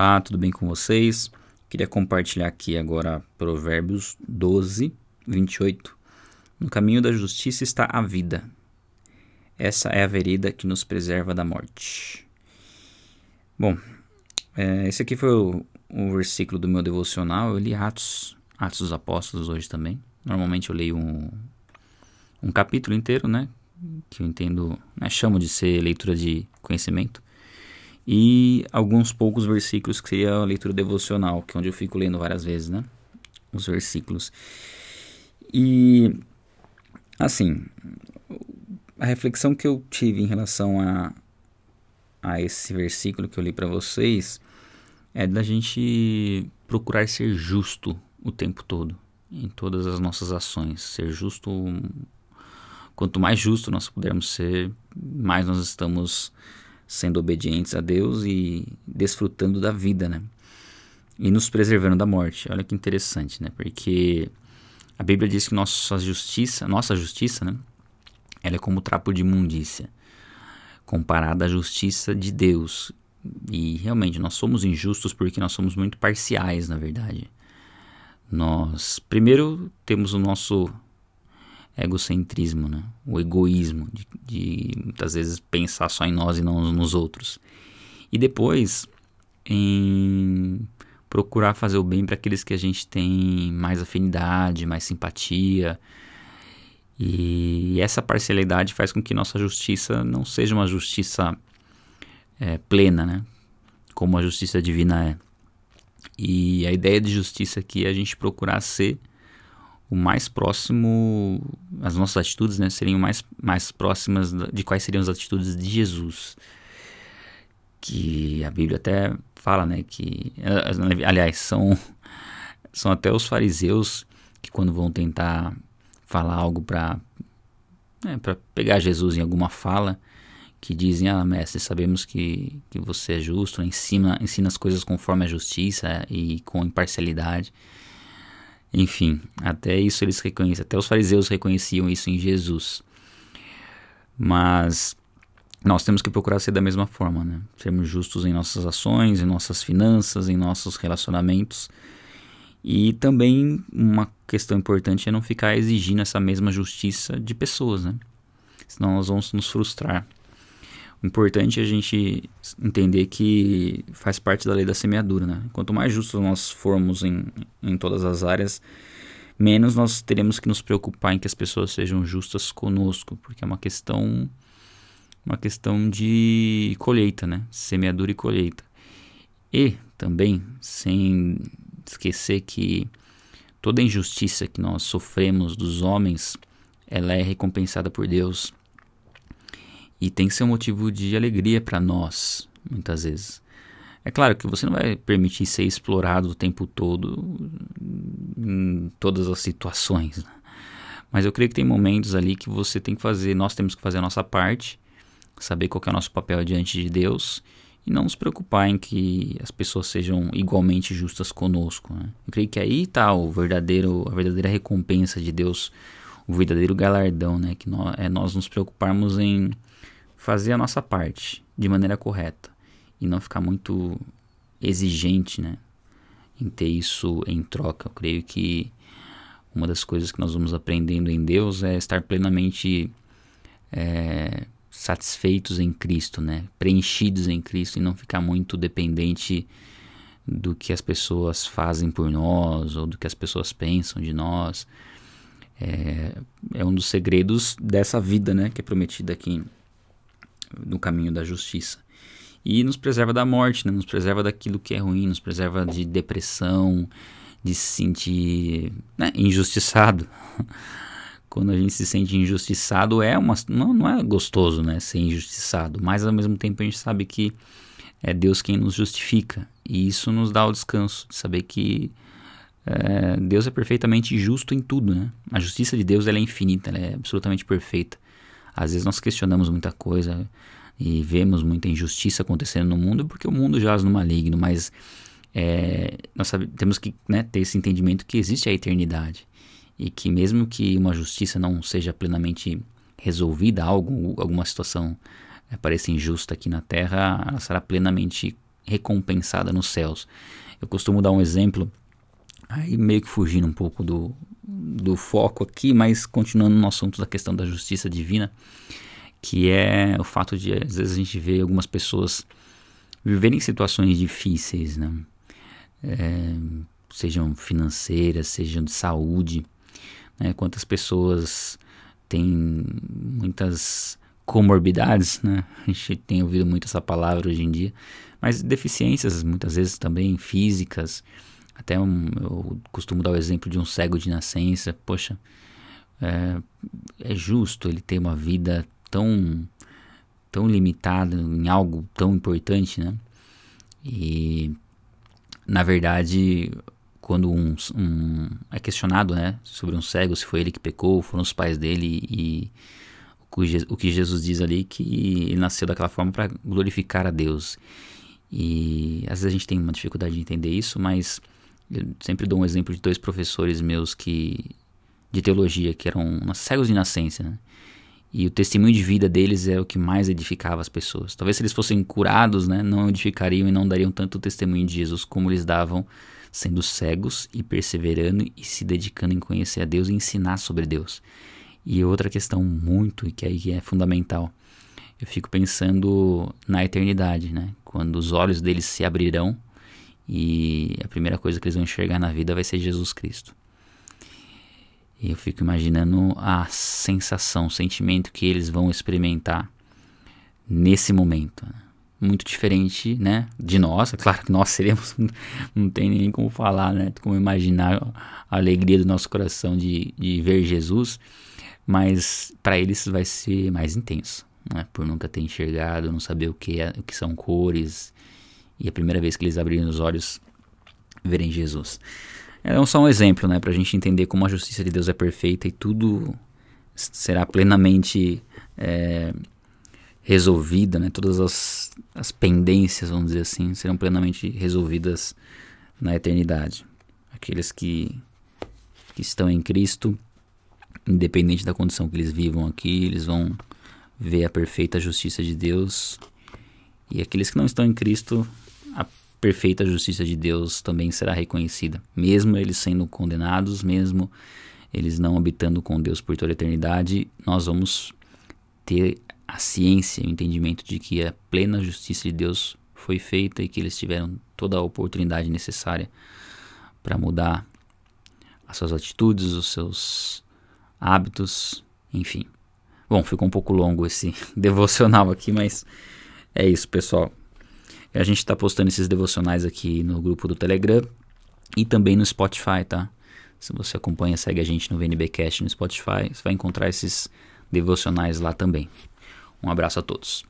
Olá, tudo bem com vocês? Queria compartilhar aqui agora Provérbios 12, 28. No caminho da justiça está a vida. Essa é a vereda que nos preserva da morte. Bom, é, esse aqui foi o, o, versículo do meu devocional. Eu li Atos, Atos dos Apóstolos hoje também. Normalmente eu leio um, um capítulo inteiro, né? Que eu entendo, né, chamo de ser leitura de conhecimento e alguns poucos versículos que seria a leitura devocional, que é onde eu fico lendo várias vezes, né? Os versículos. E assim, a reflexão que eu tive em relação a, a esse versículo que eu li para vocês é da gente procurar ser justo o tempo todo em todas as nossas ações, ser justo quanto mais justo nós pudermos ser, mais nós estamos sendo obedientes a Deus e desfrutando da vida, né? E nos preservando da morte. Olha que interessante, né? Porque a Bíblia diz que nossa justiça, nossa justiça, né? Ela é como trapo de imundícia, comparada à justiça de Deus. E realmente nós somos injustos porque nós somos muito parciais, na verdade. Nós primeiro temos o nosso egocentrismo, né? o egoísmo, de, de, muitas vezes pensar só em nós e não nos outros. E depois, em procurar fazer o bem para aqueles que a gente tem mais afinidade, mais simpatia. E essa parcialidade faz com que nossa justiça não seja uma justiça é, plena, né? como a justiça divina é. E a ideia de justiça aqui é a gente procurar ser o mais próximo, as nossas atitudes né, seriam mais, mais próximas de quais seriam as atitudes de Jesus. Que a Bíblia até fala, né, que, aliás, são, são até os fariseus que quando vão tentar falar algo para né, pegar Jesus em alguma fala, que dizem, ah, mestre, sabemos que, que você é justo, ensina, ensina as coisas conforme a justiça e com imparcialidade. Enfim, até isso eles reconhecem, até os fariseus reconheciam isso em Jesus. Mas nós temos que procurar ser da mesma forma, né? Sermos justos em nossas ações, em nossas finanças, em nossos relacionamentos. E também uma questão importante é não ficar exigindo essa mesma justiça de pessoas, né? Senão nós vamos nos frustrar. Importante a gente entender que faz parte da lei da semeadura, né? Quanto mais justos nós formos em, em todas as áreas, menos nós teremos que nos preocupar em que as pessoas sejam justas conosco, porque é uma questão uma questão de colheita, né? Semeadura e colheita. E também, sem esquecer que toda injustiça que nós sofremos dos homens, ela é recompensada por Deus e tem que ser um motivo de alegria para nós, muitas vezes. É claro que você não vai permitir ser explorado o tempo todo em todas as situações. Né? Mas eu creio que tem momentos ali que você tem que fazer, nós temos que fazer a nossa parte, saber qual é o nosso papel diante de Deus e não nos preocupar em que as pessoas sejam igualmente justas conosco. Né? Eu creio que aí está o verdadeiro, a verdadeira recompensa de Deus, o verdadeiro galardão, né? Que nós, é nós nos preocuparmos em fazer a nossa parte de maneira correta e não ficar muito exigente, né? Em ter isso em troca. Eu creio que uma das coisas que nós vamos aprendendo em Deus é estar plenamente é, satisfeitos em Cristo, né? Preenchidos em Cristo e não ficar muito dependente do que as pessoas fazem por nós ou do que as pessoas pensam de nós. É, é um dos segredos dessa vida, né? Que é prometida aqui no caminho da justiça. E nos preserva da morte, né? nos preserva daquilo que é ruim, nos preserva de depressão, de se sentir né, injustiçado. Quando a gente se sente injustiçado, é uma, não, não é gostoso né, ser injustiçado, mas ao mesmo tempo a gente sabe que é Deus quem nos justifica. E isso nos dá o descanso de saber que é, Deus é perfeitamente justo em tudo. Né? A justiça de Deus ela é infinita, ela é absolutamente perfeita. Às vezes nós questionamos muita coisa e vemos muita injustiça acontecendo no mundo porque o mundo jaz no maligno, mas é, nós sabe, temos que né, ter esse entendimento que existe a eternidade e que mesmo que uma justiça não seja plenamente resolvida, algo, alguma situação é, pareça injusta aqui na Terra, ela será plenamente recompensada nos céus. Eu costumo dar um exemplo, aí meio que fugindo um pouco do, do foco aqui, mas continuando no assunto da questão da justiça divina, que é o fato de às vezes a gente vê algumas pessoas viverem situações difíceis, né? É, sejam financeiras, sejam de saúde, né? Quantas pessoas têm muitas comorbidades, né? A gente tem ouvido muito essa palavra hoje em dia, mas deficiências muitas vezes também físicas. Até um, eu costumo dar o exemplo de um cego de nascença. Poxa, é, é justo ele ter uma vida tão tão limitada em algo tão importante, né? E na verdade quando um, um, é questionado né, sobre um cego, se foi ele que pecou, foram os pais dele e o que Jesus diz ali que ele nasceu daquela forma para glorificar a Deus. E às vezes a gente tem uma dificuldade de entender isso, mas eu sempre dou um exemplo de dois professores meus que de teologia que eram cegos de nascença, né? E o testemunho de vida deles é o que mais edificava as pessoas. Talvez se eles fossem curados, né, não edificariam e não dariam tanto testemunho de Jesus como eles davam sendo cegos e perseverando e se dedicando em conhecer a Deus e ensinar sobre Deus. E outra questão muito e que aí é fundamental, eu fico pensando na eternidade, né? Quando os olhos deles se abrirão e a primeira coisa que eles vão enxergar na vida vai ser Jesus Cristo. E eu fico imaginando a sensação, o sentimento que eles vão experimentar nesse momento. Né? muito diferente, né, de nós. É claro que nós seremos, não tem nem como falar, né, como imaginar a alegria do nosso coração de, de ver Jesus, mas para eles vai ser mais intenso, né, por nunca ter enxergado, não saber o que, é, o que são cores, e a primeira vez que eles abrirem os olhos, verem Jesus. É só um exemplo, né, para a gente entender como a justiça de Deus é perfeita e tudo será plenamente é, resolvida, né? Todas as, as pendências, vamos dizer assim, serão plenamente resolvidas na eternidade. Aqueles que, que estão em Cristo, independente da condição que eles vivam aqui, eles vão ver a perfeita justiça de Deus. E aqueles que não estão em Cristo, perfeita justiça de Deus também será reconhecida, mesmo eles sendo condenados, mesmo eles não habitando com Deus por toda a eternidade, nós vamos ter a ciência, o entendimento de que a plena justiça de Deus foi feita e que eles tiveram toda a oportunidade necessária para mudar as suas atitudes, os seus hábitos, enfim. Bom, ficou um pouco longo esse devocional aqui, mas é isso, pessoal. A gente está postando esses devocionais aqui no grupo do Telegram e também no Spotify, tá? Se você acompanha, segue a gente no VNBcast no Spotify, você vai encontrar esses devocionais lá também. Um abraço a todos.